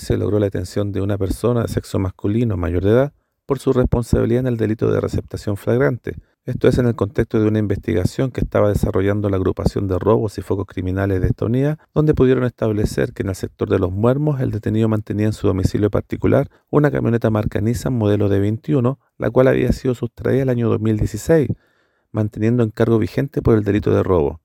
se logró la detención de una persona de sexo masculino mayor de edad por su responsabilidad en el delito de receptación flagrante. Esto es en el contexto de una investigación que estaba desarrollando la agrupación de robos y focos criminales de esta unidad, donde pudieron establecer que en el sector de los muermos el detenido mantenía en su domicilio particular una camioneta marca Nissan modelo de 21, la cual había sido sustraída el año 2016, manteniendo encargo vigente por el delito de robo.